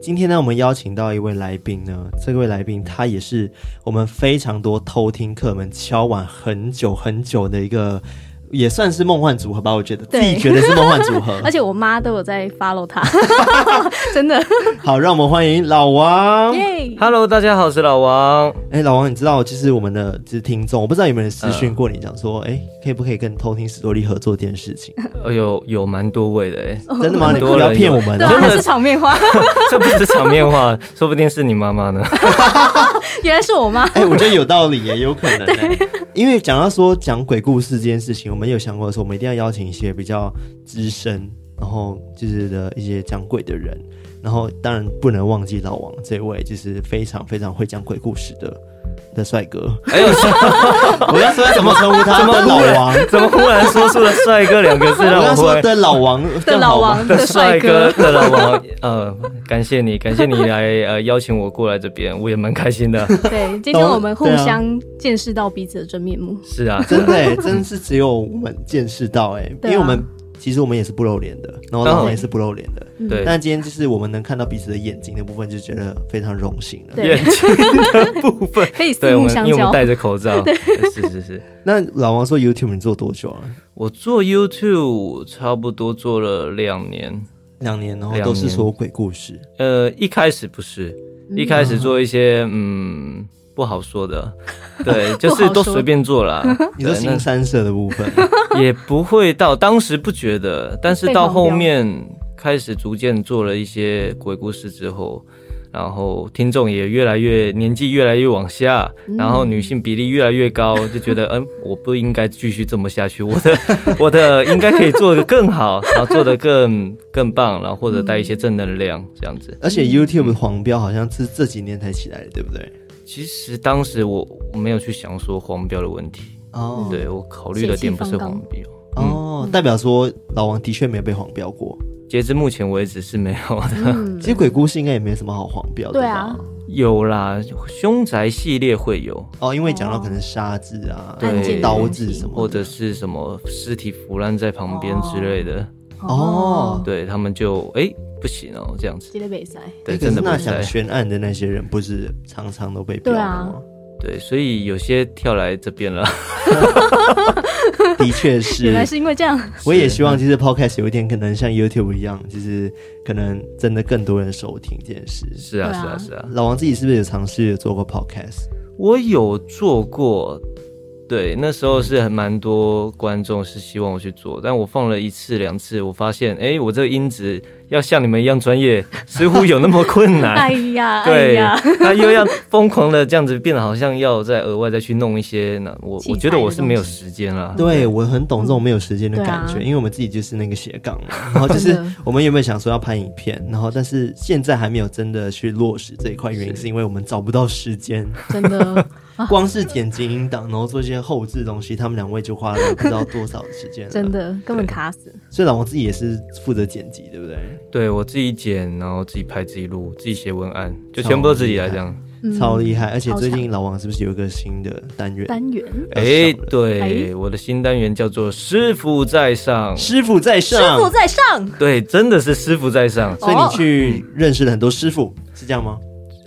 今天呢，我们邀请到一位来宾呢，这位来宾他也是我们非常多偷听客们敲碗很久很久的一个。也算是梦幻组合吧，我觉得自己觉得是梦幻组合，而且我妈都有在 follow 他，真的。好，让我们欢迎老王。Hello，大家好，我是老王。哎、欸，老王，你知道就是我们的就是听众，我不知道有没有人私讯过你，讲说，哎、欸，可以不可以跟偷听史多利合作这件事情？呃，有有蛮多位的、欸，哎，真的吗？你不要骗我们，真的是场面话，这不是场面话，说不定是你妈妈呢。原来是我妈。哎、欸，我觉得有道理，也有可能、欸。因为讲到说讲鬼故事这件事情，我们有想过说，我们一定要邀请一些比较资深，然后就是的一些讲鬼的人，然后当然不能忘记老王这位，就是非常非常会讲鬼故事的。的帅哥，哎呦，我要说怎么称呼他？怎么老王？怎么忽然说出了“帅哥”两个字？让我说的老王的老王的帅哥的老王，呃，感谢你，感谢你来呃邀请我过来这边，我也蛮开心的。对，今天我们互相见识到彼此的真面目。是啊，真的，真是只有我们见识到哎，因为我们。其实我们也是不露脸的，然后老王也是不露脸的，对。但今天就是我们能看到彼此的眼睛的部分，就觉得非常荣幸了。眼睛的部分 可以四目相交，因为我们戴着口罩。是是是。那老王说 YouTube 你做多久了？我做 YouTube 差不多做了两年，两年，然后都是说鬼故事。呃，一开始不是，一开始做一些嗯。不好说的，对，就是都随便做啦。你说新三色的部分 也不会到，当时不觉得，但是到后面开始逐渐做了一些鬼故事之后，然后听众也越来越年纪越来越往下，然后女性比例越来越高，就觉得嗯，我不应该继续这么下去，我的我的应该可以做的更好，然后做的更更棒，然后或者带一些正能量这样子。而且 YouTube 黄标好像是这几年才起来的，对不对？其实当时我我没有去想说黄标的问题。哦，对，我考虑的点不是黄标。哦，嗯、代表说老王的确没有被黄标过，截至目前为止是没有的。嗯、其实鬼故事应该也没什么好黄标的，对啊，有啦，凶宅系列会有。哦，因为讲到可能沙子啊，对，刀子什么，或者是什么尸体腐烂在旁边之类的。哦，对他们就哎。欸不行哦，这样子。记得比赛。对，真的。那想悬案的那些人，不是常常都被标了吗？对，所以有些跳来这边了。的确是。原来是因为这样。我也希望，其实 Podcast 有一天可能像 YouTube 一样，就是可能真的更多人收听这件事。是啊，是啊，是啊。老王自己是不是有尝试做过 Podcast？我有做过。对，那时候是很蛮多观众是希望我去做，但我放了一次两次，我发现，哎，我这个音质要像你们一样专业，似乎有那么困难。哎呀，对，哎呀，他又要疯狂的这样子变得好像要再额外再去弄一些呢，我我觉得我是没有时间了。对，我很懂这种没有时间的感觉，嗯啊、因为我们自己就是那个斜杠嘛，然后就是我们有没有想说要拍影片，然后但是现在还没有真的去落实这一块，原因是因为我们找不到时间，真的。光是剪辑音档，然后做一些后置东西，他们两位就花了不知道多少时间，真的根本卡死。所以老王自己也是负责剪辑，对不对？对，我自己剪，然后自己拍、自己录、自己写文案，就全部都自己来这样，超厉害。而且最近老王是不是有一个新的单元？单元？哎，对，我的新单元叫做“师傅在上”，师傅在上，师傅在上。对，真的是师傅在上。所以你去认识了很多师傅，是这样吗？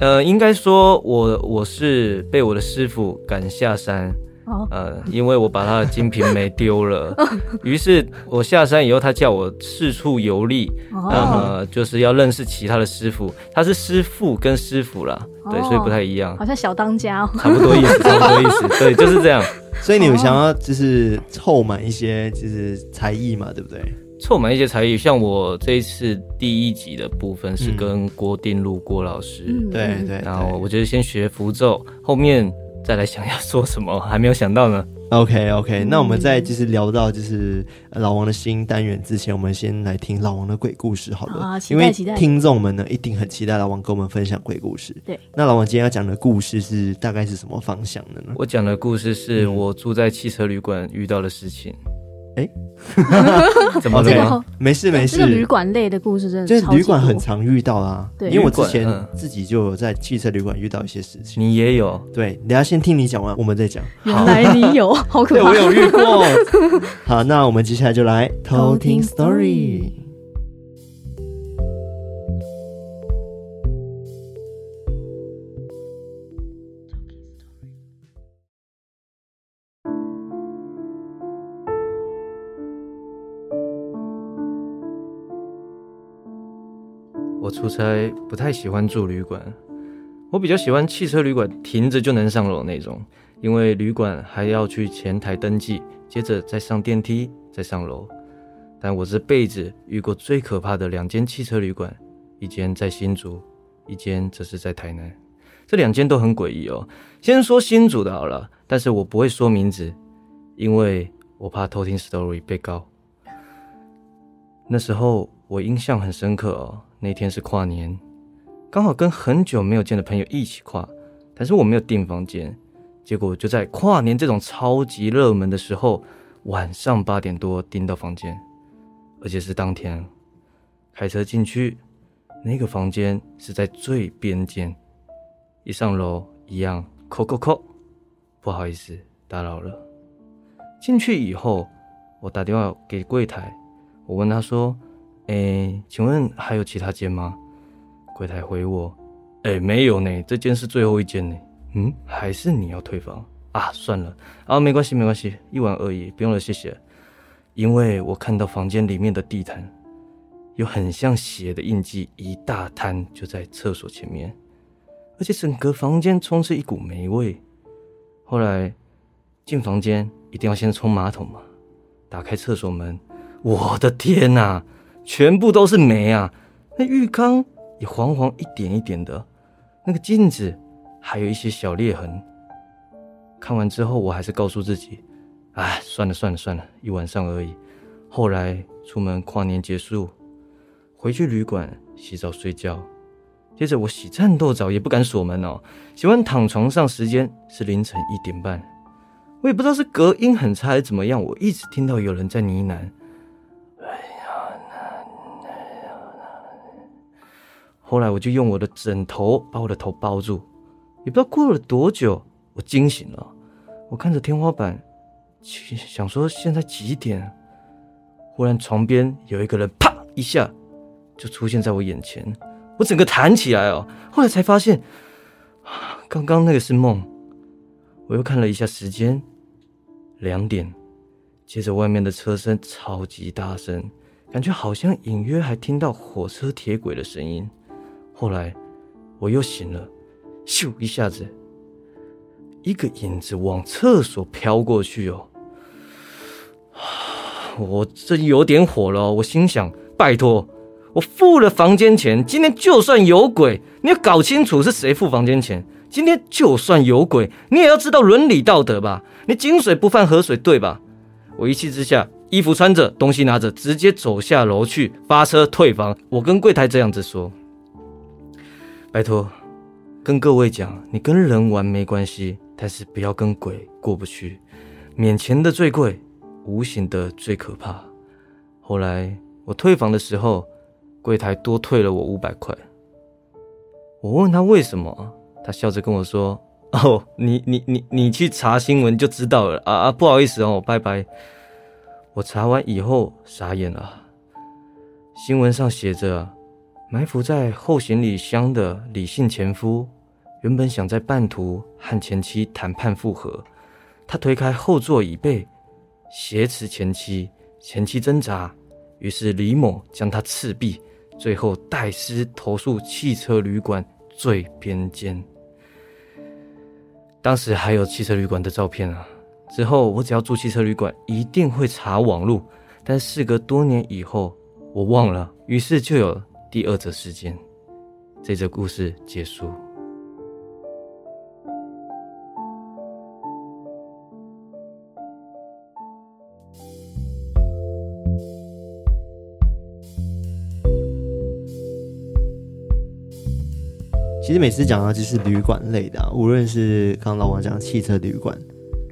呃，应该说我我是被我的师傅赶下山，哦、呃，因为我把他的金瓶梅丢了，于是我下山以后，他叫我四处游历，那么，就是要认识其他的师傅，他是师傅跟师傅啦，对，哦、所以不太一样，好像小当家，差不多意思，差不多意思，对，就是这样，所以你们想要就是凑满一些就是才艺嘛，对不对？凑满一些才艺，像我这一次第一集的部分是跟郭定路郭老师，嗯、对对，然后我觉得先学符咒，后面再来想要说什么，还没有想到呢。OK OK，、嗯、那我们在就是聊到就是老王的新单元之前，我们先来听老王的鬼故事好了，啊、期待因为听众们呢一定很期待老王跟我们分享鬼故事。对，那老王今天要讲的故事是大概是什么方向的呢？我讲的故事是我住在汽车旅馆遇到的事情。哎，怎么了？没事没事。这个旅馆类的故事真的就是旅馆很常遇到啊。对，因为我之前自己就有在汽车旅馆遇到一些事情。你也有？对，等下先听你讲完，我们再讲。原来你有，好可怕。对，我有遇过。好，那我们接下来就来偷听 story。出差不太喜欢住旅馆，我比较喜欢汽车旅馆，停着就能上楼那种。因为旅馆还要去前台登记，接着再上电梯，再上楼。但我这辈子遇过最可怕的两间汽车旅馆，一间在新竹，一间则是在台南。这两间都很诡异哦。先说新竹的好了，但是我不会说名字，因为我怕偷听 story 被告。那时候我印象很深刻哦。那天是跨年，刚好跟很久没有见的朋友一起跨，但是我没有订房间，结果就在跨年这种超级热门的时候，晚上八点多订到房间，而且是当天，开车进去，那个房间是在最边间，一上楼一样，扣扣扣，不好意思打扰了。进去以后，我打电话给柜台，我问他说。哎，请问还有其他间吗？柜台回我，哎，没有呢，这间是最后一间呢。嗯，还是你要退房啊？算了，啊，没关系，没关系，一晚而已，不用了，谢谢。因为我看到房间里面的地毯有很像血的印记，一大滩就在厕所前面，而且整个房间充斥一股霉味。后来进房间一定要先冲马桶嘛，打开厕所门，我的天哪！全部都是霉啊！那浴缸也黄黄一点一点的，那个镜子还有一些小裂痕。看完之后，我还是告诉自己：“哎，算了算了算了，一晚上而已。”后来出门跨年结束，回去旅馆洗澡睡觉。接着我洗战斗澡，也不敢锁门哦。洗完躺床上，时间是凌晨一点半。我也不知道是隔音很差还是怎么样，我一直听到有人在呢喃。后来我就用我的枕头把我的头包住，也不知道过了多久，我惊醒了。我看着天花板，想说现在几点？忽然床边有一个人，啪一下就出现在我眼前，我整个弹起来哦。后来才发现，刚刚那个是梦。我又看了一下时间，两点。接着外面的车声超级大声，感觉好像隐约还听到火车铁轨的声音。后来我又醒了，咻一下子，一个影子往厕所飘过去哦。我这有点火了，我心想：拜托，我付了房间钱，今天就算有鬼，你要搞清楚是谁付房间钱。今天就算有鬼，你也要知道伦理道德吧？你井水不犯河水，对吧？我一气之下，衣服穿着，东西拿着，直接走下楼去发车退房。我跟柜台这样子说。拜托，跟各位讲，你跟人玩没关系，但是不要跟鬼过不去。免钱的最贵，无形的最可怕。后来我退房的时候，柜台多退了我五百块。我问他为什么，他笑着跟我说：“哦，你你你你去查新闻就知道了啊啊，不好意思哦，拜拜。”我查完以后傻眼了，新闻上写着。埋伏在后行李箱的李姓前夫，原本想在半途和前妻谈判复合。他推开后座椅背，挟持前妻，前妻挣扎，于是李某将他刺毙，最后带尸投宿汽车旅馆最边间。当时还有汽车旅馆的照片啊。之后我只要住汽车旅馆，一定会查网路。但事隔多年以后，我忘了，于是就有。第二则事件这则故事结束。其实每次讲到就是旅馆类的无论是刚刚老王讲汽车旅馆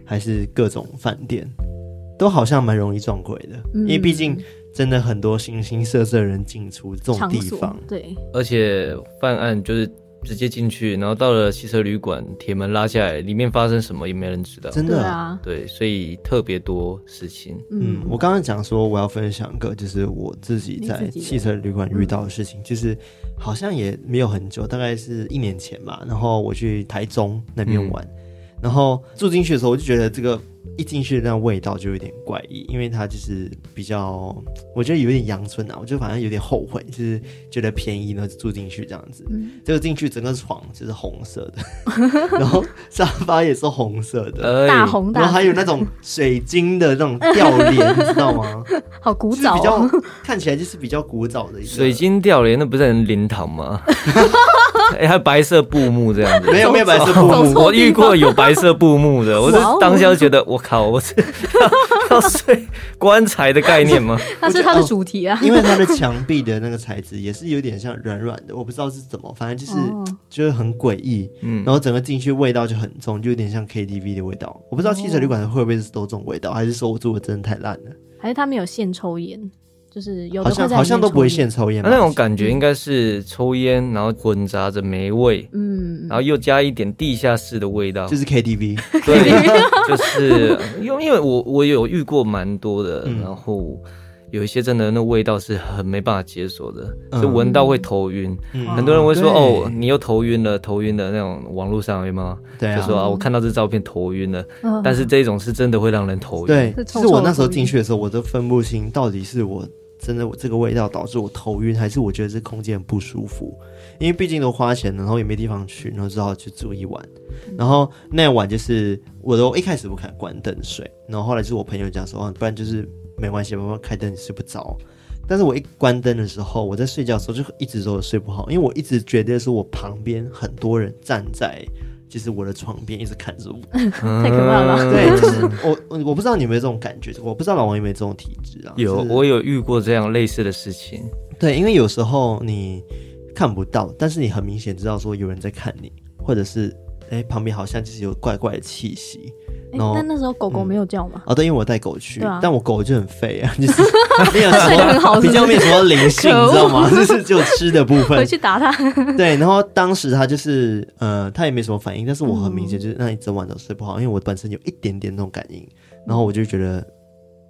还是各种饭店都好像蛮容易撞鬼的因为毕竟真的很多形形色色的人进出这种地方，对，而且犯案就是。直接进去，然后到了汽车旅馆，铁门拉下来，里面发生什么也没人知道。真的啊，对，所以特别多事情。嗯，我刚刚讲说我要分享一个，就是我自己在汽车旅馆遇到的事情，就是好像也没有很久，大概是一年前吧。然后我去台中那边玩，嗯、然后住进去的时候，我就觉得这个。一进去那味道就有点怪异，因为它就是比较，我觉得有点阳春啊，我就反正有点后悔，就是觉得便宜呢住进去这样子，嗯、结果进去整个床就是红色的，然后沙发也是红色的，大红大，然后还有那种水晶的那种吊帘，你知道吗？好古早，比较看起来就是比较古早的一个水晶吊帘，那不是很灵堂吗？哎，还有白色布幕这样子，没有没有白色布幕，我遇过有白色布幕的，我是当下就觉得我靠，我是要睡棺材的概念吗？它是它的主题啊，因为它的墙壁的那个材质也是有点像软软的，我不知道是怎么，反正就是就是很诡异，嗯，然后整个进去味道就很重，就有点像 KTV 的味道，我不知道汽车旅馆会不会是都这种味道，还是说我住的真的太烂了，还是他没有现抽烟？就是有的好像好像都不会现抽烟，那种感觉应该是抽烟，然后混杂着霉味，嗯，然后又加一点地下室的味道，就是 KTV，对，就是因为因为我我有遇过蛮多的，嗯、然后有一些真的那味道是很没办法解锁的，就闻到会头晕，嗯、很多人会说哦，你又头晕了，头晕的那种网络上有没有？对啊，就说啊，我看到这照片头晕了，嗯、但是这种是真的会让人头晕，对，是我那时候进去的时候，我都分不清到底是我。真的，我这个味道导致我头晕，还是我觉得这空间不舒服？因为毕竟都花钱了，然后也没地方去，然后只好去住一晚。然后那晚就是我都一开始不敢关灯睡，然后后来是我朋友讲说，不然就是没关系，慢慢开灯你睡不着。但是我一关灯的时候，我在睡觉的时候就一直都睡不好，因为我一直觉得是我旁边很多人站在。就是我的床边一直看着我，太可怕了。对，就是我，我不知道你有没有这种感觉，我不知道老王有没有这种体质啊？有，我有遇过这样类似的事情。对，因为有时候你看不到，但是你很明显知道说有人在看你，或者是哎旁边好像就是有怪怪的气息。然后，但那时候狗狗没有叫吗？哦，对，因为我带狗去，但我狗就很废啊，就是没有什么比较没有什么灵性，你知道吗？就是只有吃的部分。回去打它。对，然后当时它就是呃，它也没什么反应，但是我很明显就是那一整晚都睡不好，因为我本身有一点点那种感应，然后我就觉得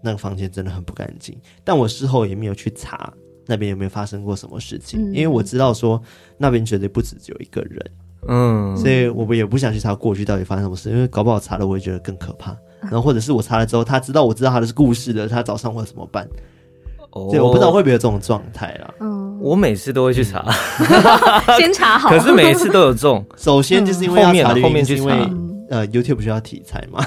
那个房间真的很不干净。但我事后也没有去查那边有没有发生过什么事情，因为我知道说那边绝对不止只有一个人。嗯，所以我们也不想去查过去到底发生什么事，因为搞不好查了我会觉得更可怕。然后或者是我查了之后，他知道我知道他的故事的，他早上会怎么办？哦，我不知道会不会有这种状态啦。嗯，我每次都会去查，先查好。可是每一次都有中。首先就是因为要查后面去查，因为呃，YouTube 不需要题材嘛？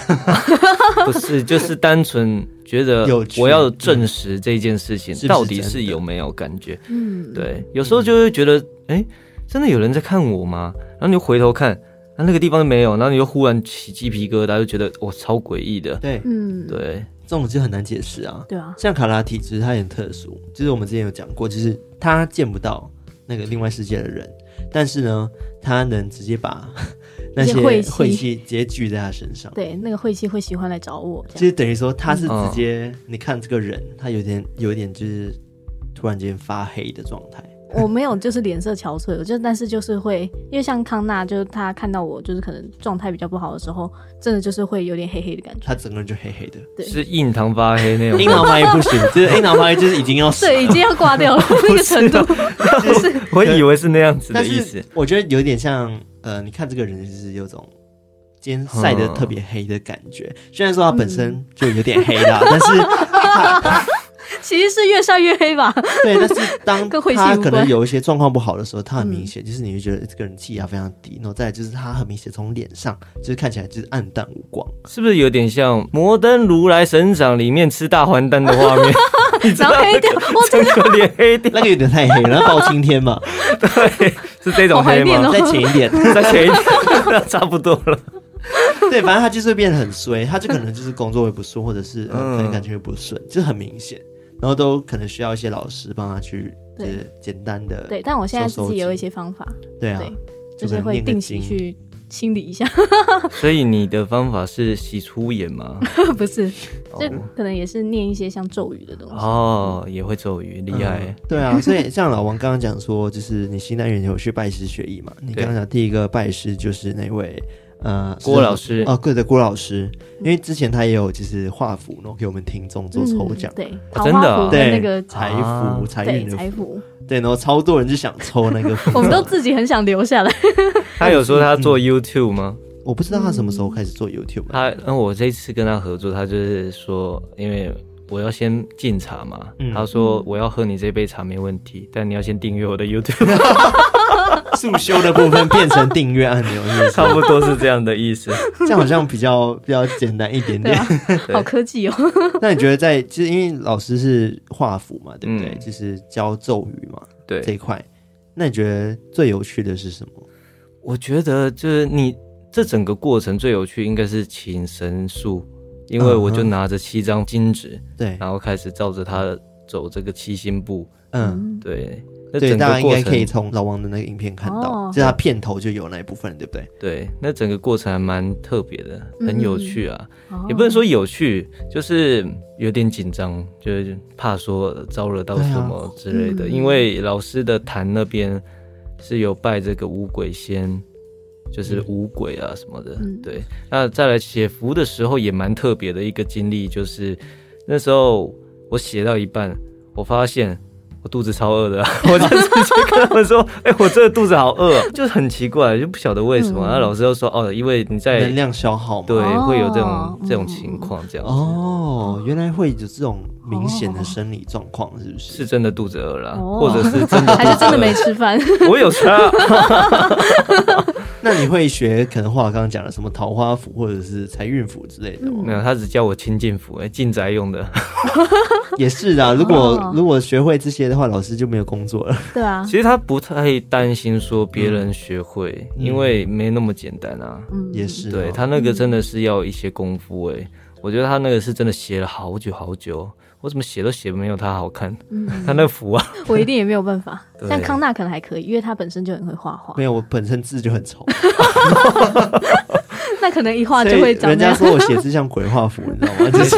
不是，就是单纯觉得我要证实这件事情到底是有没有感觉。嗯，对，有时候就会觉得，哎。真的有人在看我吗？然后你又回头看，那那个地方没有，然后你又忽然起鸡皮疙瘩，就觉得哇，超诡异的。对，嗯，对，这种就很难解释啊。对啊，像卡拉体质，它很特殊，就是我们之前有讲过，就是他见不到那个另外世界的人，但是呢，他能直接把 那些晦气直接聚在他身上。对，那个晦气会喜欢来找我，其实等于说他是直接，嗯、你看这个人，他有点有点就是突然间发黑的状态。我没有，就是脸色憔悴，就但是就是会，因为像康纳，就是他看到我，就是可能状态比较不好的时候，真的就是会有点黑黑的感觉。他整个人就黑黑的，对，是印堂发黑那种。印堂发黑不行，就是印堂发黑就是已经要死，对，已经要挂掉了那个程度。不是，我以为是那样子的意思。我觉得有点像，呃，你看这个人就是有种今天晒得特别黑的感觉。嗯、虽然说他本身就有点黑啦，嗯、但是他。其实是越晒越黑吧。对，但是 当他可能有一些状况不好的时候，他很明显就是你会觉得这个人气压非常低，然后再来就是他很明显从脸上就是看起来就是暗淡无光，是不是有点像《摩登如来神掌》里面吃大还丹的画面？然后黑掉，我整个脸黑掉，那个有点太黑了，包青天嘛。对，是这种黑吗？再浅一点，再浅一点，差不多了。对，反正他就是会变得很衰，他就可能就是工作会不顺，或者是可能感情会不顺，就很明显。然后都可能需要一些老师帮他去，就是简单的。对，但我现在自己也有一些方法。对啊，就是会定期去清理一下。所以你的方法是洗粗眼吗？不是，就可能也是念一些像咒语的东西。哦，也会咒语，厉害、嗯。对啊，所以像老王刚刚讲说，就是你新单元有去拜师学艺嘛？你刚刚讲第一个拜师就是那位。呃，郭老师哦，对的，郭老师，因为之前他也有就是画符，然后给我们听众做抽奖，嗯、对，真的，对那个财符、财运的财符，对，然后超多人就想抽那个符，我们都自己很想留下来。他有说他做 YouTube 吗？我不知道他什么时候开始做 YouTube。他，那我这一次跟他合作，他就是说，因为我要先敬茶嘛，嗯、他说我要喝你这杯茶没问题，但你要先订阅我的 YouTube。速修的部分变成订阅按钮，差不多是这样的意思。这样好像比较比较简单一点点，啊、好科技哦。那你觉得在，其实因为老师是画符嘛，对不对？嗯、就是教咒语嘛，对这一块。那你觉得最有趣的是什么？我觉得就是你这整个过程最有趣，应该是请神术，因为我就拿着七张金纸，对、嗯，然后开始照着它走这个七星步，嗯，对。对，大家应该可以从老王的那个影片看到，就他片头就有那一部分，对不对？对，那整个过程还蛮特别的，很有趣啊，也不能说有趣，就是有点紧张，就是怕说招惹到什么之类的。因为老师的坛那边是有拜这个五鬼仙，就是五鬼啊什么的。对，那再来写符的时候也蛮特别的一个经历，就是那时候我写到一半，我发现。我肚子超饿的，我就直接跟他们说：“哎、欸，我这个肚子好饿，就很奇怪，就不晓得为什么。嗯”然后老师又说：“哦，因为你在能量消耗，对，会有这种、哦、这种情况这样子。”哦，原来会有这种明显的生理状况，是不是？是真的肚子饿了，哦、或者是真的还是真的没吃饭？我有吃。那你会学可能话刚刚讲的什么桃花符或者是财运符之类的吗？没有，他只教我清净符，哎，进宅用的。也是啊，如果如果学会这些的话，老师就没有工作了。对啊，其实他不太担心说别人学会，因为没那么简单啊。嗯，也是。对，他那个真的是要一些功夫哎，我觉得他那个是真的写了好久好久。我怎么写都写没有他好看，嗯、他那符啊，我一定也没有办法。像康纳可能还可以，因为他本身就很会画画。没有，我本身字就很丑。那可能一画就会长。人家说我写字像鬼画符，你知道吗？就是。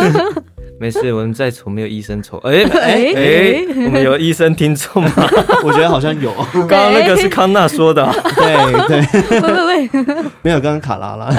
没事，我们再丑没有医生丑。哎 哎哎，我们有医生听众吗？我觉得好像有。刚刚那个是康纳说的。对对。喂喂喂，没有，刚刚卡拉拉。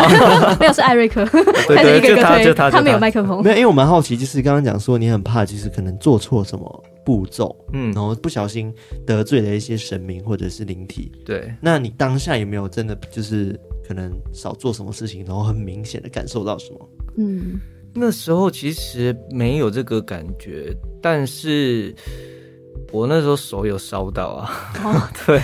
没有，是艾瑞克。对对，就他就他，他没有麦克风。没有，因为我蛮好奇，就是刚刚讲说你很怕，就是可能做错什么步骤，嗯，然后不小心得罪了一些神明或者是灵体。对。那你当下有没有真的就是可能少做什么事情，然后很明显的感受到什么？嗯。那时候其实没有这个感觉，但是我那时候手有烧到啊，哦、对，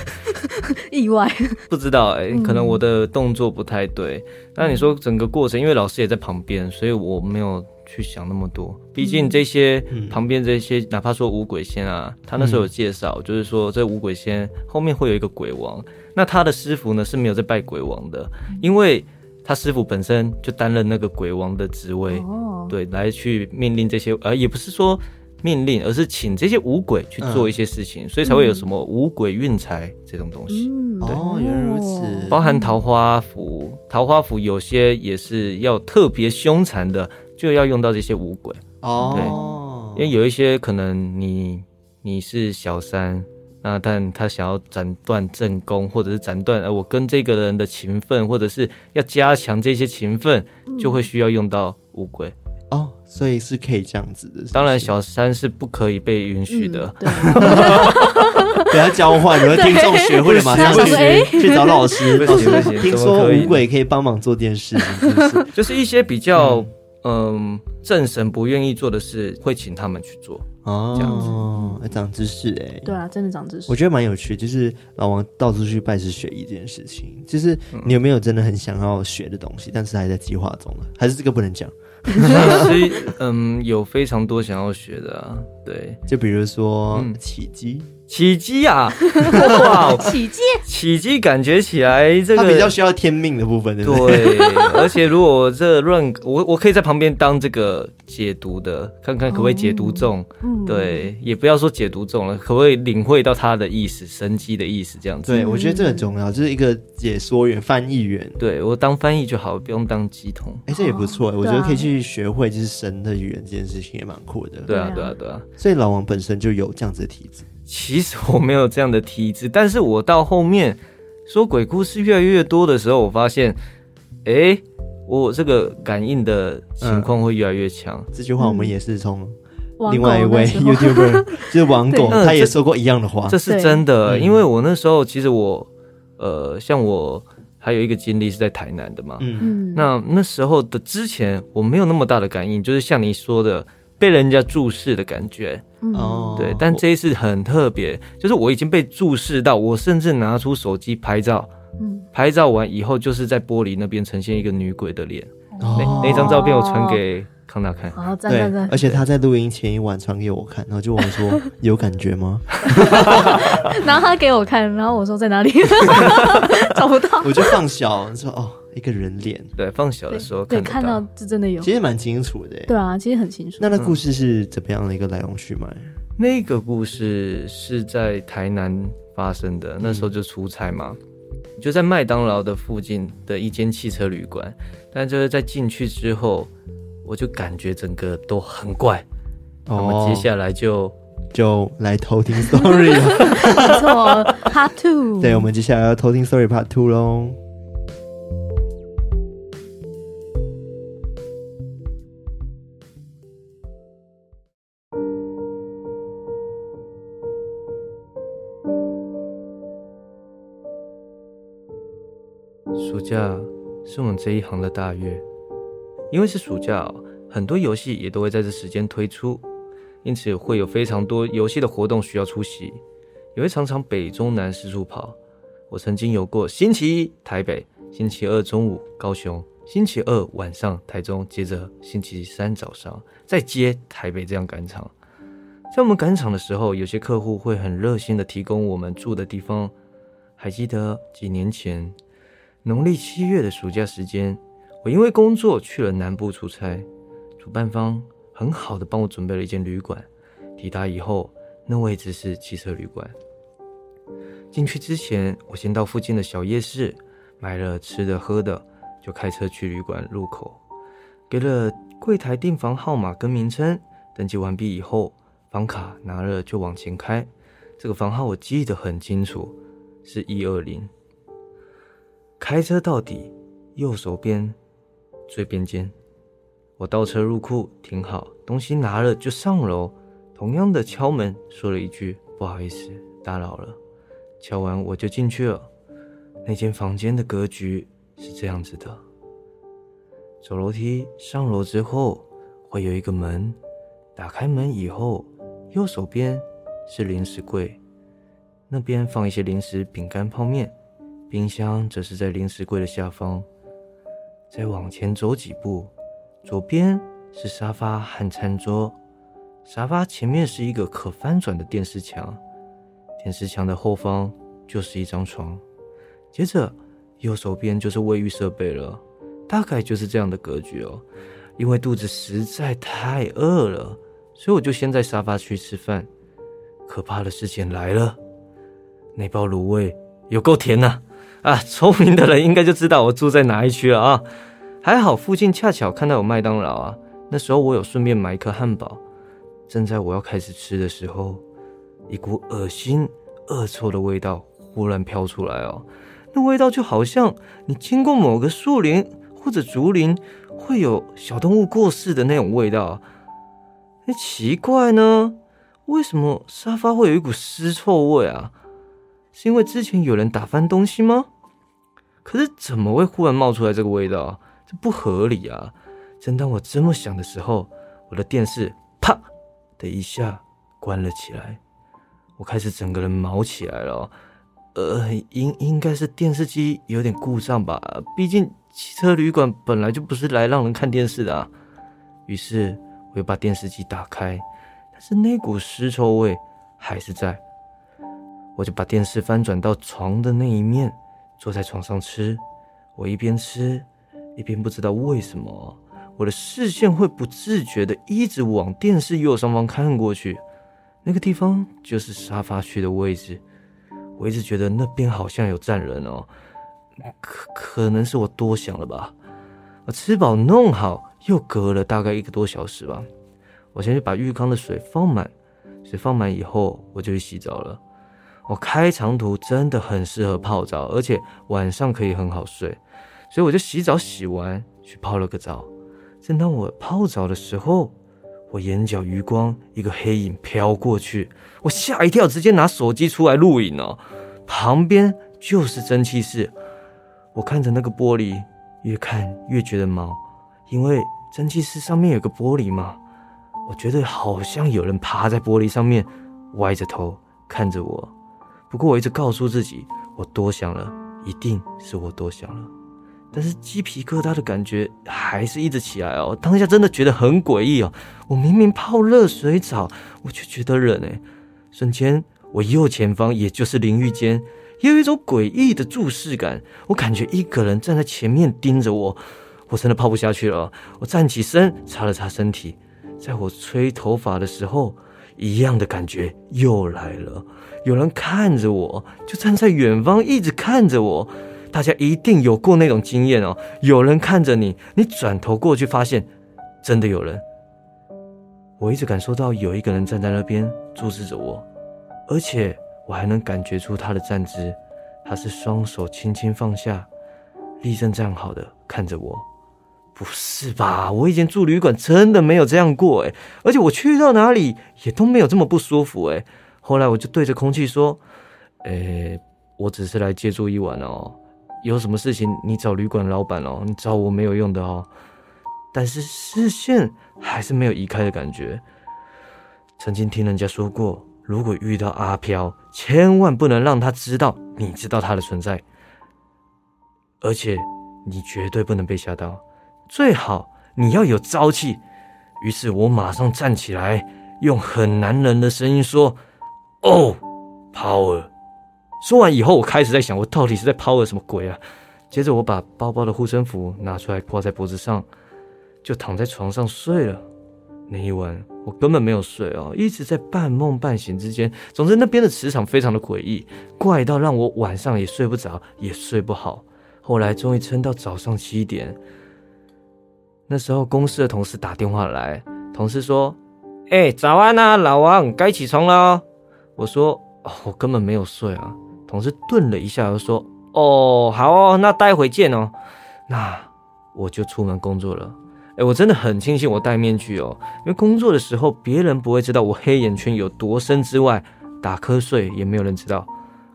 意外，不知道哎、欸，可能我的动作不太对。那、嗯、你说整个过程，因为老师也在旁边，所以我没有去想那么多。毕竟这些、嗯、旁边这些，哪怕说五鬼仙啊，他那时候有介绍，嗯、就是说这五鬼仙后面会有一个鬼王，那他的师傅呢是没有在拜鬼王的，因为。他师傅本身就担任那个鬼王的职位，oh. 对，来去命令这些，呃，也不是说命令，而是请这些五鬼去做一些事情，嗯、所以才会有什么五鬼运财这种东西。嗯、哦，原来如此。包含桃花符，桃花符有些也是要特别凶残的，就要用到这些五鬼。哦，对，因为有一些可能你你是小三。那但他想要斩断正宫，或者是斩断呃我跟这个人的情分，或者是要加强这些情分，就会需要用到乌龟哦，所以是可以这样子的是是？当然，小三是不可以被允许的。对，等下交换，你们听众学会了马上去去找老师。不行不行，听说五鬼可以帮忙做电视，是是？就是一些比较嗯正神不愿意做的事，会请他们去做。哦，这样子，长知识哎、欸！对啊，真的长知识。我觉得蛮有趣，就是老王到处去拜师学艺这件事情，就是你有没有真的很想要学的东西，但是还在计划中呢？还是这个不能讲？其实，嗯，有非常多想要学的啊。对，就比如说起乩，起机啊！哇，起机，起机感觉起来这个比较需要天命的部分，对不对？对，而且如果这乱，我我可以在旁边当这个解读的，看看可不可以解读中。嗯，对，也不要说解读中了，可不可以领会到他的意思，神机的意思这样子？对，我觉得这很重要，就是一个解说员、翻译员。对，我当翻译就好，不用当机童。哎，这也不错，我觉得可以去学会就是神的语言这件事情也蛮酷的。对啊，对啊，对啊。所以老王本身就有这样子的体质。其实我没有这样的体质，但是我到后面说鬼故事越来越多的时候，我发现，哎，我这个感应的情况会越来越强。这句话我们也是从另外一位 YouTuber，就是王狗，他也说过一样的话。这是真的，因为我那时候其实我，呃，像我还有一个经历是在台南的嘛，嗯，那那时候的之前我没有那么大的感应，就是像你说的。被人家注视的感觉，哦，对，但这一次很特别，就是我已经被注视到，我甚至拿出手机拍照，嗯，拍照完以后，就是在玻璃那边呈现一个女鬼的脸，那那张照片我传给康纳看，哦，对，而且他在录音前一晚传给我看，然后就问我说 有感觉吗？然后他给我看，然后我说在哪里？找不到，我就放小说哦。一个人脸，对，放小的时候看对，看到是真的有，其实蛮清楚的。对啊，其实很清楚。那那故事是怎么样的一个来龙去脉？那个故事是在台南发生的，那时候就出差嘛，嗯、就在麦当劳的附近的一间汽车旅馆。但就是在进去之后，我就感觉整个都很怪。哦，那么接下来就就来偷听 story 了。没错，Part Two。对，我们接下来要偷听 story Part Two 喽。假是我们这一行的大月，因为是暑假，很多游戏也都会在这时间推出，因此会有非常多游戏的活动需要出席，也会常常北中南四处跑。我曾经有过星期一台北，星期二中午高雄，星期二晚上台中，接着星期三早上再接台北，这样赶场。在我们赶场的时候，有些客户会很热心的提供我们住的地方。还记得几年前。农历七月的暑假时间，我因为工作去了南部出差，主办方很好的帮我准备了一间旅馆。抵达以后，那位置是汽车旅馆。进去之前，我先到附近的小夜市买了吃的喝的，就开车去旅馆入口，给了柜台订房号码跟名称。登记完毕以后，房卡拿了就往前开。这个房号我记得很清楚，是一二零。开车到底，右手边最边间。我倒车入库，停好，东西拿了就上楼。同样的敲门，说了一句“不好意思，打扰了”。敲完我就进去了。那间房间的格局是这样子的：走楼梯上楼之后，会有一个门。打开门以后，右手边是零食柜，那边放一些零食、饼干、泡面。冰箱则是在零食柜的下方。再往前走几步，左边是沙发和餐桌。沙发前面是一个可翻转的电视墙，电视墙的后方就是一张床。接着右手边就是卫浴设备了，大概就是这样的格局哦。因为肚子实在太饿了，所以我就先在沙发区吃饭。可怕的事情来了，那包卤味有够甜呐、啊！啊，聪明的人应该就知道我住在哪一区了啊！还好附近恰巧看到有麦当劳啊，那时候我有顺便买一颗汉堡。正在我要开始吃的时候，一股恶心、恶臭的味道忽然飘出来哦，那味道就好像你经过某个树林或者竹林，会有小动物过世的那种味道。哎，奇怪呢，为什么沙发会有一股尸臭味啊？是因为之前有人打翻东西吗？可是怎么会忽然冒出来这个味道？这不合理啊！正当我这么想的时候，我的电视啪的一下关了起来，我开始整个人毛起来了。呃，应应该是电视机有点故障吧？毕竟汽车旅馆本来就不是来让人看电视的啊。于是我又把电视机打开，但是那股尸臭味还是在。我就把电视翻转到床的那一面，坐在床上吃。我一边吃，一边不知道为什么，我的视线会不自觉的一直往电视右上方看过去，那个地方就是沙发区的位置。我一直觉得那边好像有站人哦，可可能是我多想了吧。我吃饱弄好，又隔了大概一个多小时吧。我先去把浴缸的水放满，水放满以后，我就去洗澡了。我开长途真的很适合泡澡，而且晚上可以很好睡，所以我就洗澡洗完去泡了个澡。正当我泡澡的时候，我眼角余光一个黑影飘过去，我吓一跳，直接拿手机出来录影哦。旁边就是蒸汽室，我看着那个玻璃，越看越觉得毛，因为蒸汽室上面有个玻璃嘛。我觉得好像有人趴在玻璃上面，歪着头看着我。不过我一直告诉自己，我多想了，一定是我多想了。但是鸡皮疙瘩的感觉还是一直起来哦。当下真的觉得很诡异哦。我明明泡热水澡，我就觉得冷哎。瞬间，我右前方也就是淋浴间，也有一种诡异的注视感。我感觉一个人站在前面盯着我，我真的泡不下去了。我站起身，擦了擦身体。在我吹头发的时候，一样的感觉又来了。有人看着我，就站在远方，一直看着我。大家一定有过那种经验哦，有人看着你，你转头过去，发现真的有人。我一直感受到有一个人站在那边注视着我，而且我还能感觉出他的站姿，他是双手轻轻放下，立正站好的看着我。不是吧？我以前住旅馆真的没有这样过诶，而且我去到哪里也都没有这么不舒服诶。后来我就对着空气说：“诶，我只是来借住一晚哦，有什么事情你找旅馆老板哦，你找我没有用的哦。”但是视线还是没有移开的感觉。曾经听人家说过，如果遇到阿飘，千万不能让他知道你知道他的存在，而且你绝对不能被吓到。最好你要有朝气，于是我马上站起来，用很男人的声音说：“哦，power。”说完以后，我开始在想，我到底是在 power 什么鬼啊？接着我把包包的护身符拿出来挂在脖子上，就躺在床上睡了。那一晚我根本没有睡哦，一直在半梦半醒之间。总之那边的磁场非常的诡异，怪到让我晚上也睡不着，也睡不好。后来终于撑到早上七点。那时候公司的同事打电话来，同事说：“哎、早安啊，老王，该起床了。”我说：“哦，我根本没有睡啊。”同事顿了一下，又说：“哦，好哦，那待会见哦。”那我就出门工作了。哎，我真的很庆幸我戴面具哦，因为工作的时候别人不会知道我黑眼圈有多深之外，打瞌睡也没有人知道。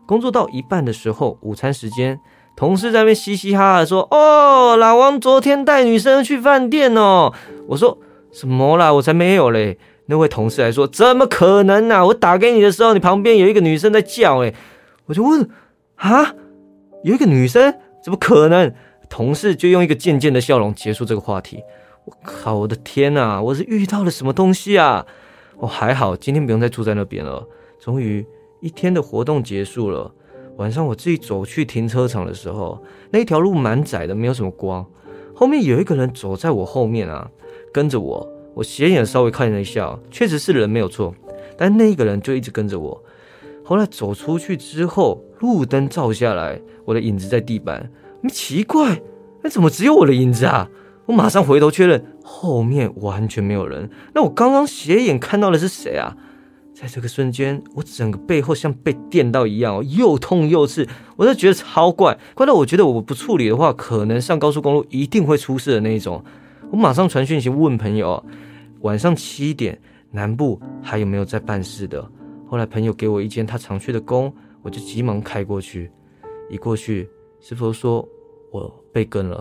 工作到一半的时候，午餐时间。同事在那边嘻嘻哈哈说：“哦，老王昨天带女生去饭店哦。”我说：“什么啦？我才没有嘞！”那位同事还说：“怎么可能啊？我打给你的时候，你旁边有一个女生在叫。”哎，我就问：“啊，有一个女生？怎么可能？”同事就用一个渐渐的笑容结束这个话题。我靠，我的天哪！我是遇到了什么东西啊？哦，还好，今天不用再住在那边了。终于一天的活动结束了。晚上我自己走去停车场的时候，那一条路蛮窄的，没有什么光。后面有一个人走在我后面啊，跟着我。我斜眼稍微看了一下，确实是人没有错，但那一个人就一直跟着我。后来走出去之后，路灯照下来，我的影子在地板。你奇怪，那怎么只有我的影子啊？我马上回头确认，后面完全没有人。那我刚刚斜眼看到的是谁啊？在这个瞬间，我整个背后像被电到一样，又痛又刺，我就觉得超怪，怪到我觉得我不处理的话，可能上高速公路一定会出事的那一种。我马上传讯息问朋友，晚上七点南部还有没有在办事的？后来朋友给我一间他常去的工，我就急忙开过去。一过去，师傅说我被跟了，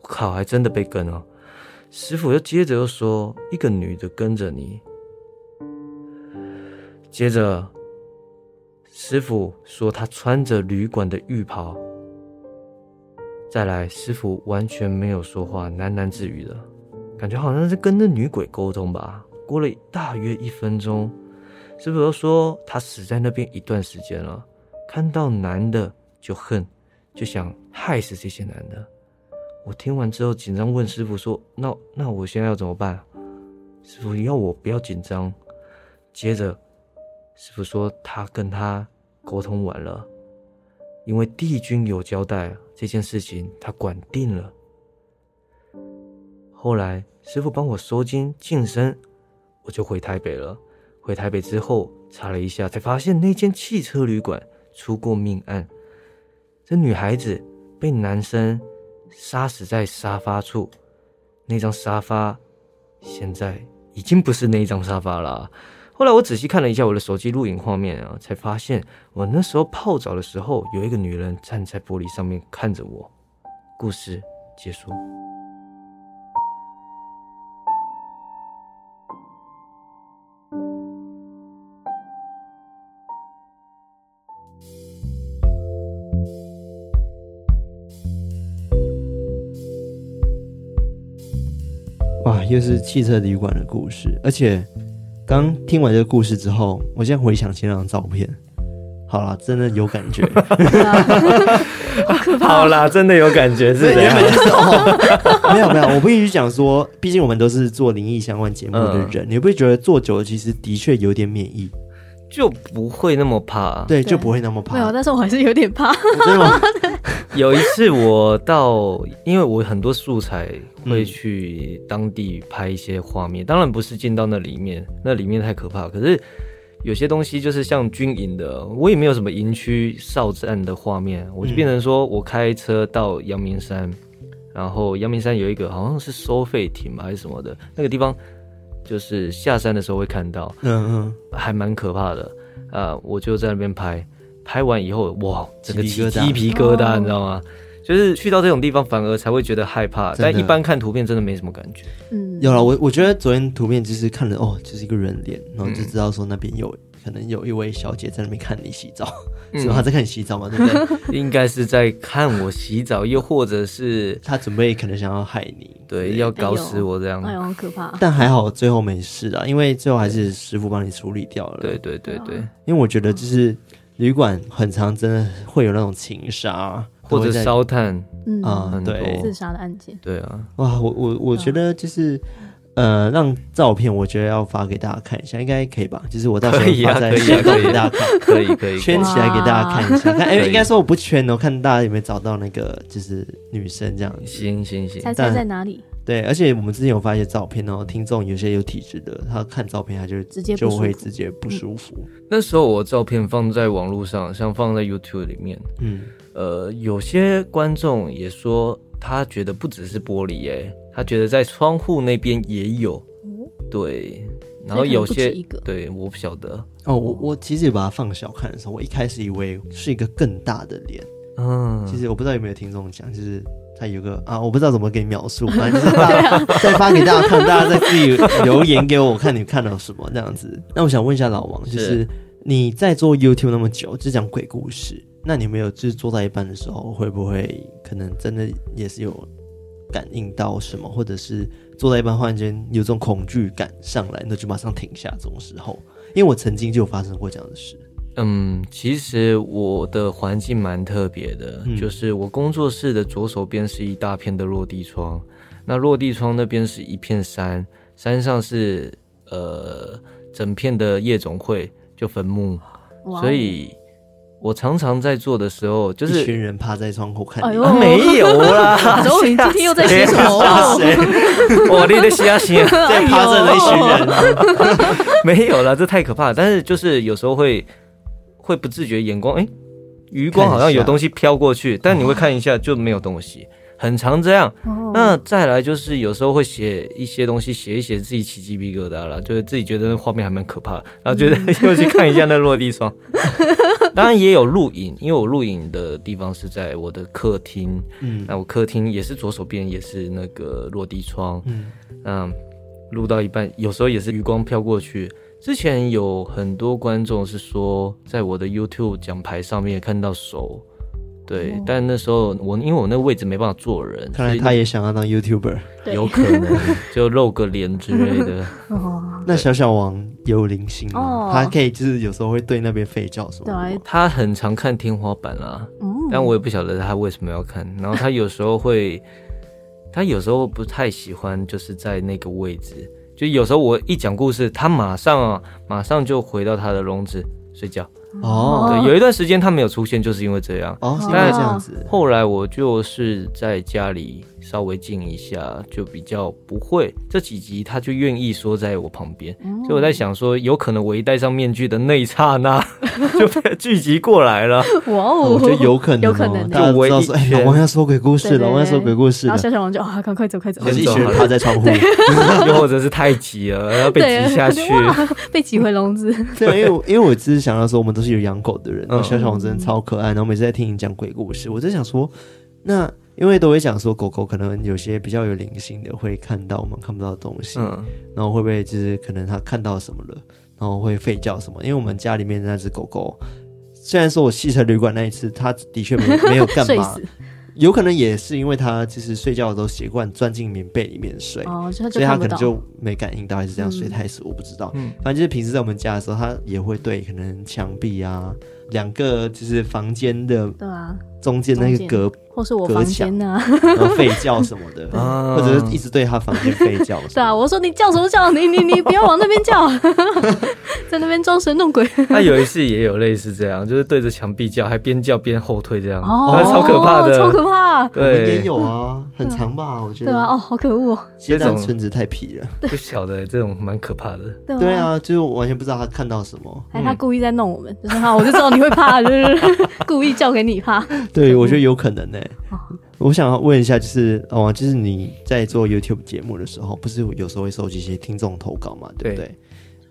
我靠，还真的被跟了。师傅又接着又说，一个女的跟着你。接着，师傅说他穿着旅馆的浴袍。再来，师傅完全没有说话，喃喃自语的，感觉好像是跟那女鬼沟通吧。过了大约一分钟，师傅又说他死在那边一段时间了，看到男的就恨，就想害死这些男的。我听完之后紧张问师傅说：“那那我现在要怎么办？”师傅要我不要紧张。接着师傅说他跟他沟通完了，因为帝君有交代这件事情，他管定了。后来师傅帮我收金净身，我就回台北了。回台北之后，查了一下，才发现那间汽车旅馆出过命案。这女孩子被男生杀死在沙发处，那张沙发现在已经不是那张沙发了。后来我仔细看了一下我的手机录影画面啊，才发现我那时候泡澡的时候，有一个女人站在玻璃上面看着我。故事结束。哇，又是汽车旅馆的故事，而且刚听完这个故事之后，我现在回想起那张照片，好啦，真的有感觉，好啦，真的有感觉，是原本就是哦，没有。没有，我不必须讲说，毕竟我们都是做灵异相关节目的人，嗯、你不会觉得做久了其实的确有点免疫。就不会那么怕，对，就不会那么怕。没有，但是我还是有点怕。有一次我到，因为我很多素材会去当地拍一些画面，嗯、当然不是进到那里面，那里面太可怕。可是有些东西就是像军营的，我也没有什么营区哨站的画面，我就变成说我开车到阳明山，嗯、然后阳明山有一个好像是收费亭吧还是什么的那个地方。就是下山的时候会看到，嗯嗯，还蛮可怕的啊！我就在那边拍，拍完以后，哇，整个起鸡皮疙瘩，你知道吗？就是去到这种地方，反而才会觉得害怕。但一般看图片真的没什么感觉。嗯，有了，我我觉得昨天图片就是看了，哦，就是一个人脸，然后就知道说那边有。可能有一位小姐在那边看你洗澡，是吗？她在看你洗澡吗？对不对？应该是在看我洗澡，又或者是她准备可能想要害你，对，要搞死我这样。哎呦，好可怕！但还好最后没事啊，因为最后还是师傅帮你处理掉了。对对对对，因为我觉得就是旅馆很常真的会有那种情杀或者烧炭啊，对，自杀的案件。对啊，哇，我我我觉得就是。呃，让照片我觉得要发给大家看一下，应该可以吧？就是我到时候发在线上给大家看，可以可以圈起来给大家看一下。看，哎，应该说我不圈哦，看大家有没有找到那个就是女生这样。行行行，猜猜在哪里？对，而且我们之前有发一些照片哦，听众有些有体质的，他看照片他就直接就会直接不舒服。那时候我照片放在网络上，像放在 YouTube 里面，嗯，呃，有些观众也说他觉得不只是玻璃哎。他觉得在窗户那边也有，对，然后有些对，我不晓得哦。我我其实也把它放小看的时候，我一开始以为是一个更大的脸，嗯，其实我不知道有没有听众讲，就是他有个啊，我不知道怎么给你描述，反正就是 再发给大家看，大家再自己留言给我，我看你看到什么这样子。那我想问一下老王，就是你在做 YouTube 那么久，就讲鬼故事，那你有没有就是做到一半的时候，会不会可能真的也是有？感应到什么，或者是坐在一半忽然间有种恐惧感上来，那就马上停下。这种时候，因为我曾经就有发生过这样的事。嗯，其实我的环境蛮特别的，嗯、就是我工作室的左手边是一大片的落地窗，那落地窗那边是一片山，山上是呃整片的夜总会，就坟墓，所以。我常常在做的时候，就是一群人趴在窗户看。哎呦，没有啦！周你今天又在写什么？我你的瞎写，在趴着的一群人。没有啦，这太可怕了。但是就是有时候会会不自觉眼光，哎，余光好像有东西飘过去，但你会看一下就没有东西。很常这样，那再来就是有时候会写一些东西，写一写自己起鸡皮疙瘩了，就是自己觉得那画面还蛮可怕，然后觉得 又去看一下那落地窗。当然也有录影，因为我录影的地方是在我的客厅，嗯，那我客厅也是左手边也是那个落地窗，嗯，嗯，录到一半，有时候也是余光飘过去。之前有很多观众是说，在我的 YouTube 奖牌上面看到手。对，但那时候我因为我那个位置没办法坐人，看来他也想要当 YouTuber，有可能 就露个脸之类的。哦，那小小王有灵性哦？他可以就是有时候会对那边吠叫什么。对，他很常看天花板啊，但我也不晓得他为什么要看。然后他有时候会，他有时候不太喜欢就是在那个位置，就有时候我一讲故事，他马上啊，马上就回到他的笼子睡觉。哦，对，有一段时间他没有出现，就是因为这样。哦，是因为这样子。后来我就是在家里稍微静一下，就比较不会。这几集他就愿意说在我旁边，所以我在想说，有可能我一戴上面具的那一刹那就被聚集过来了。哇哦，我觉得有可能，有可能。就我知道说，哎，老王要说鬼故事，老王要说鬼故事。然后小小王就啊，赶快走，快走。就是一群人趴在窗户，又或者是太急了，然后被挤下去，被挤回笼子。对，因为因为我只是想要说，我们都是有养狗的人。然后小小王真的超可爱，然后每次在听你讲鬼故事，我在想说，那因为都会讲说狗狗可能有些比较有灵性的会看到我们看不到的东西，嗯，然后会不会就是可能它看到什么了，然后会吠叫什么？因为我们家里面那只狗狗，虽然说我汽车旅馆那一次，它的确没没有干嘛。有可能也是因为他其实睡觉的时候习惯钻进棉被里面睡，哦、所以他可能就没感应到，还是这样睡太死，嗯、我不知道。嗯，反正就是平时在我们家的时候，他也会对可能墙壁啊，两个就是房间的对啊中间那个隔。或是我房间呢，然后吠叫什么的，或者是一直对他房间吠叫。对啊，我说你叫什么叫？你你你不要往那边叫，在那边装神弄鬼。他有一次也有类似这样，就是对着墙壁叫，还边叫边后退这样，哦，超可怕的，超可怕。对，也有啊，很长吧？我觉得。对啊，哦，好可恶。这种村子太皮了，不晓得这种蛮可怕的。对啊，就是我完全不知道他看到什么。还，他故意在弄我们，就是他，我就知道你会怕，就是故意叫给你怕。对，我觉得有可能呢。我想要问一下，就是哦，就是你在做 YouTube 节目的时候，不是有时候会收集一些听众投稿嘛？对不对？对，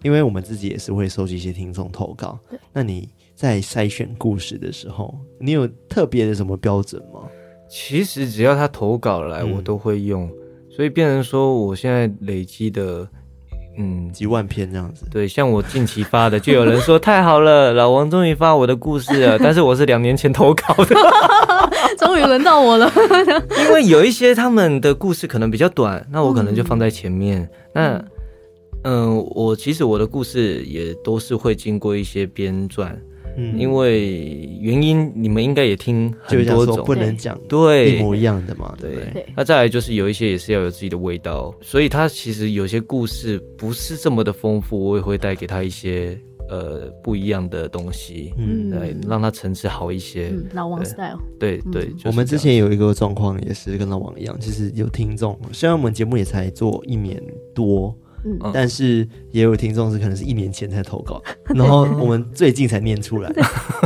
因为我们自己也是会收集一些听众投稿。那你在筛选故事的时候，你有特别的什么标准吗？其实只要他投稿来，我都会用，嗯、所以变成说，我现在累积的。嗯，几万篇这样子。对，像我近期发的，就有人说太好了，老王终于发我的故事了。但是我是两年前投稿的，终于轮到我了。因为有一些他们的故事可能比较短，那我可能就放在前面。嗯、那，嗯、呃，我其实我的故事也都是会经过一些编撰。嗯，因为原因你们应该也听很多种，不能讲对一模一样的嘛，对。对，那再来就是有一些也是要有自己的味道，所以他其实有些故事不是这么的丰富，我也会带给他一些呃不一样的东西，嗯，来让他层次好一些。嗯、老王 style，对对。对我们之前有一个状况也是跟老王一样，就是有听众，虽然我们节目也才做一年多。嗯，但是也有听众是可能是一年前才投稿，然后我们最近才念出来，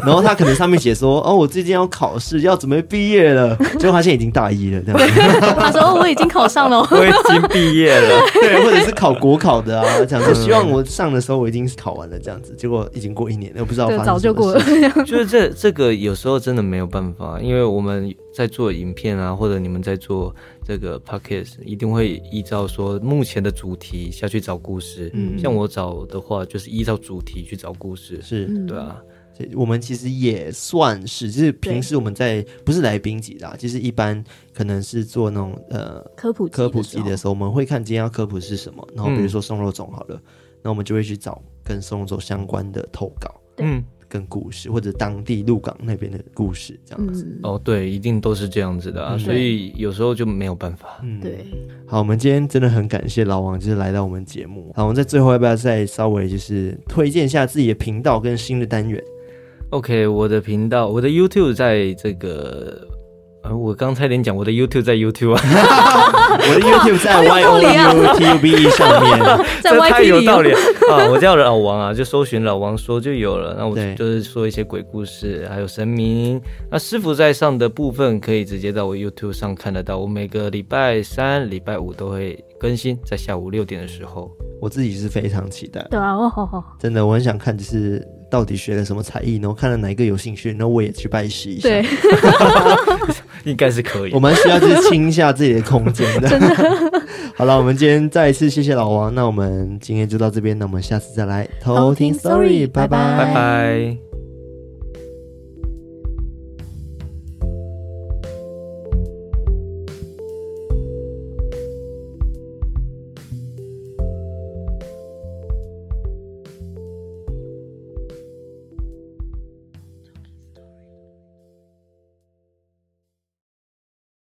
然后他可能上面写说哦，我最近要考试，要准备毕业了，结果他现在已经大一了，这样。他说我已经考上了，我已经毕业了，对，或者是考国考的啊，这样说希望我上的时候我已经考完了，这样子，结果已经过一年了，我不知道发生什么事。早就过了。就是这这个有时候真的没有办法，因为我们在做影片啊，或者你们在做。这个 podcast 一定会依照说目前的主题下去找故事。嗯，像我找的话，就是依照主题去找故事。是，对啊。我们其实也算是，就是平时我们在不是来宾级的，其实一般可能是做那种呃科普科普级的时候，我们会看今天要科普是什么，然后比如说松肉粽好了，那我们就会去找跟松肉粽相关的投稿。嗯。跟故事或者当地鹿港那边的故事这样子、嗯、哦，对，一定都是这样子的啊，嗯、所以有时候就没有办法。嗯，对。好，我们今天真的很感谢老王，就是来到我们节目。好，我们在最后要不要再稍微就是推荐一下自己的频道跟新的单元？OK，我的频道，我的 YouTube 在这个。我刚才连讲我的 YouTube 在 YouTube 啊，我的 YouTube 在 Y O U T U B E 上面，这太有道理啊！我叫老王啊，就搜寻老王说就有了。那我就是说一些鬼故事，还有神明。那师傅在上的部分可以直接到我 YouTube 上看得到。我每个礼拜三、礼拜五都会更新，在下午六点的时候。我自己是非常期待。对啊，哦好好，真的我很想看，就是。到底学了什么才艺？然后看了哪一个有兴趣，那我也去拜师一下。对，应该是可以。我们需要就是清一下自己的空间的。真的。好了，我们今天再一次谢谢老王。那我们今天就到这边，那我们下次再来偷听 story，拜拜，拜拜。